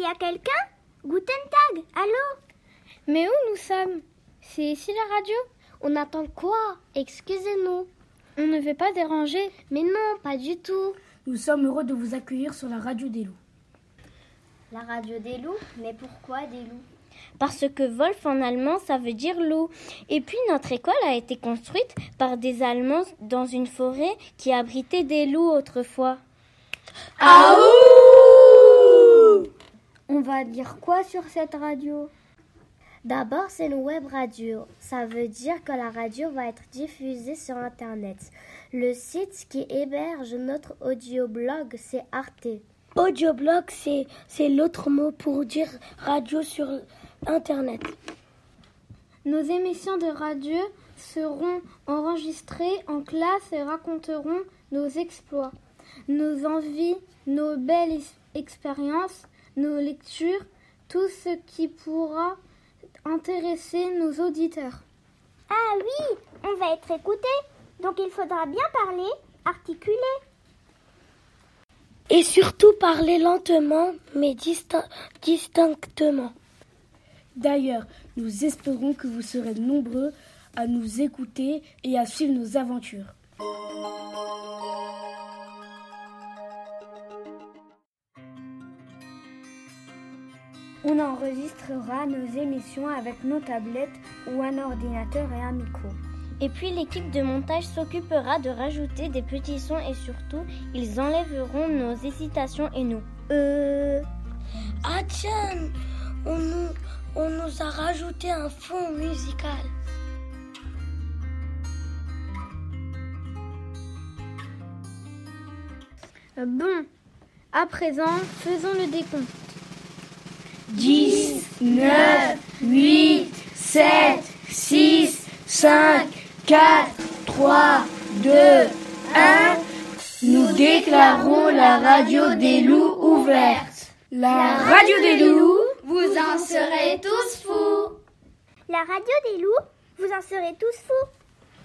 y a quelqu'un? Guten Tag, allô? Mais où nous sommes? C'est ici la radio? On attend quoi? Excusez-nous. On ne veut pas déranger Mais non, pas du tout. Nous sommes heureux de vous accueillir sur la radio des loups. La radio des loups? Mais pourquoi des loups? Parce que Wolf en allemand, ça veut dire loup. Et puis notre école a été construite par des Allemands dans une forêt qui abritait des loups autrefois. Ah On va dire quoi sur cette radio? D'abord, c'est une web radio. Ça veut dire que la radio va être diffusée sur Internet. Le site qui héberge notre audioblog, c'est Arte. Audioblog, c'est, c'est l'autre mot pour dire radio sur Internet. Nos émissions de radio seront enregistrées en classe et raconteront nos exploits, nos envies, nos belles expériences, nos lectures, tout ce qui pourra intéresser nos auditeurs. Ah oui, on va être écouté, donc il faudra bien parler, articuler. Et surtout parler lentement, mais distin- distinctement. D'ailleurs, nous espérons que vous serez nombreux à nous écouter et à suivre nos aventures. On enregistrera nos émissions avec nos tablettes ou un ordinateur et un micro. Et puis l'équipe de montage s'occupera de rajouter des petits sons et surtout, ils enlèveront nos hésitations et nous. Euh... Ah tiens, on nous, on nous a rajouté un fond musical. Euh, Bon, à présent, faisons le décompte. 10, 9, 8, 7, 6, 5, 4, 3, 2, 1. Nous déclarons la radio des loups ouverte. La radio des loups, Vous en serez tous fous. La radio des loups, vous en serez tous fous.